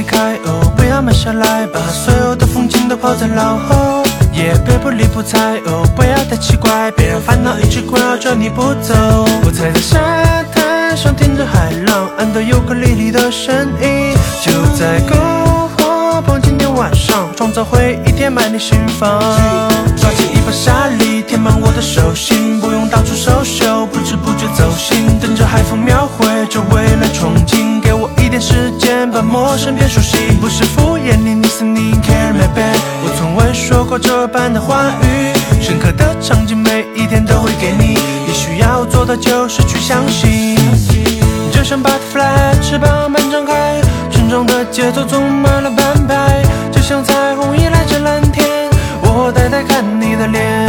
离开哦，不要慢下来，把所有的风景都抛在脑后。也别不理不睬哦，不要太奇怪，别让烦恼一直困扰着你不走。我踩在沙滩上听着海浪，按到尤克里里的声音，就在篝火旁，今天晚上创造回忆填满你心房。抓起一把沙粒填满我的手心，不用到处收手，不知不觉走心，等着海风陌生变熟悉，不是敷衍你，你是你 care my baby，我从未说过这般的话语，深刻的场景每一天都会给你，你需要做的就是去相信，就像 butterfly 翅膀般张开，沉重的节奏总满了半拍，就像彩虹依赖着蓝天，我呆呆看你的脸，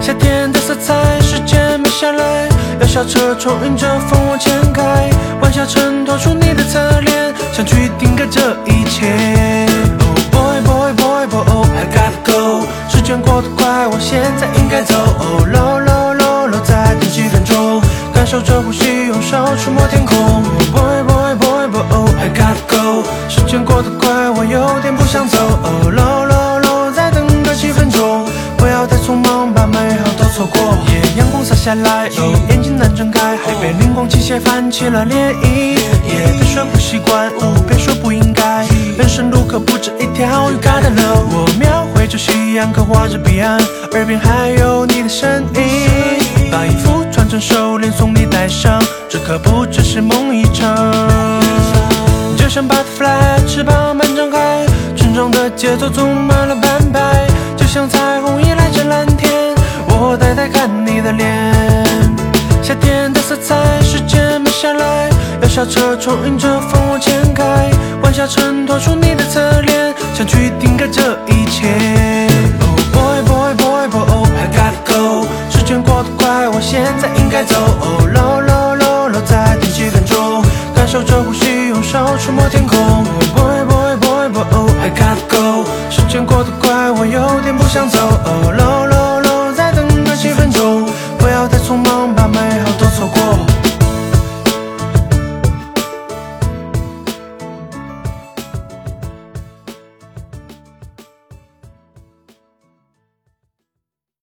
夏天的色彩，时间慢下来，下车窗迎着风往前开，晚霞衬托出你的侧脸，想去定格这一切。Oh boy boy boy boy oh I gotta go，时间过得快，我现在应该走。Oh low low low low，再等几分钟，感受着呼吸，用手触摸天空。Oh boy boy boy boy oh I gotta go，时间过得快，我有点不想走。Oh low low low，错过。夜阳光洒下来，哦，眼睛难睁开，海边灵光倾泻，泛起了涟漪。别说不习惯，哦，别说不应该，人生路可不止一条，You gotta know。我描绘着夕阳，刻画着彼岸，耳边还有你的声音。把衣服穿成手链送你戴上，这可不只是梦一场。就像 butterfly 翅膀般张开，沉重的节奏总满了半拍，就像彩的脸。夏天的色彩，时间慢下来，摇下车窗迎着风往前开，晚霞衬托出你的侧脸，想去定